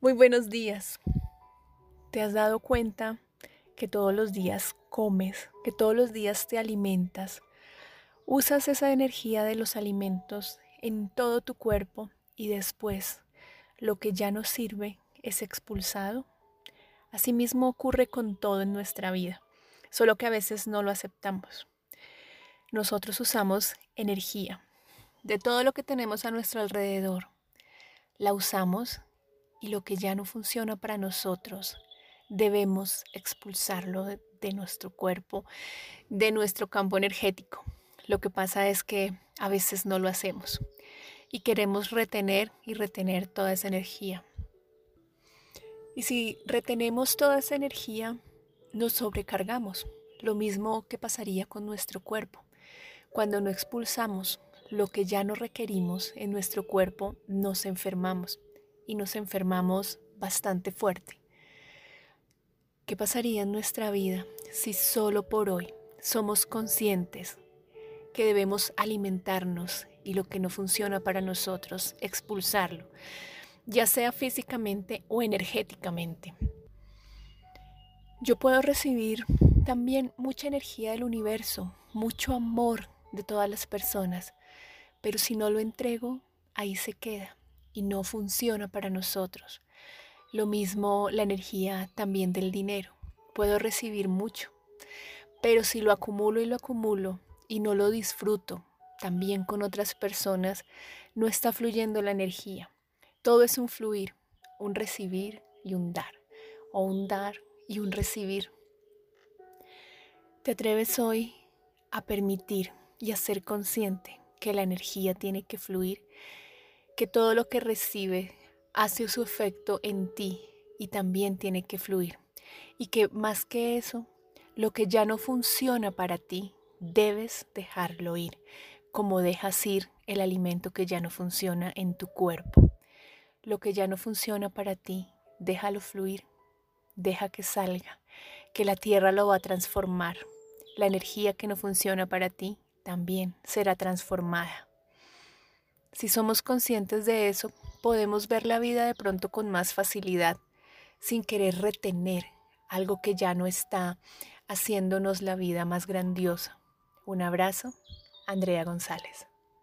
Muy buenos días. ¿Te has dado cuenta que todos los días comes, que todos los días te alimentas? Usas esa energía de los alimentos en todo tu cuerpo y después lo que ya no sirve es expulsado. Asimismo ocurre con todo en nuestra vida, solo que a veces no lo aceptamos. Nosotros usamos energía de todo lo que tenemos a nuestro alrededor. La usamos y lo que ya no funciona para nosotros, debemos expulsarlo de, nuestro cuerpo, de nuestro campo energético. Lo que pasa es que a veces no lo hacemos y queremos retener y retener toda esa energía. Y si retenemos toda esa energía, nos sobrecargamos, lo mismo que pasaría con nuestro cuerpo. Cuando no expulsamos lo que ya no requerimos en nuestro cuerpo, nos enfermamos y nos enfermamos bastante fuerte. ¿Qué pasaría en nuestra vida si solo por hoy somos conscientes que debemos alimentarnos y lo que no funciona para nosotros, expulsarlo, ya sea físicamente o energéticamente? Yo puedo recibir también mucha energía del universo, mucho amor de todas las personas, pero si no lo entrego, ahí se queda y no funciona para nosotros. Lo mismo la energía también del dinero. Puedo recibir mucho, pero si lo acumulo y lo acumulo y no lo disfruto también con otras personas, no está fluyendo la energía. Todo es un fluir, un recibir y un dar, o un dar y un recibir. ¿Te atreves hoy a permitir y a ser consciente que la energía tiene que fluir que todo lo que recibe hace su efecto en ti y también tiene que fluir. Y que más que eso, lo que ya no funciona para ti, debes dejarlo ir, como dejas ir el alimento que ya no funciona en tu cuerpo. Lo que ya no funciona para ti, déjalo fluir, deja que salga, que la tierra lo va a transformar. La energía que no funciona para ti también será transformada. Si somos conscientes de eso, podemos ver la vida de pronto con más facilidad, sin querer retener algo que ya no está haciéndonos la vida más grandiosa. Un abrazo, Andrea González.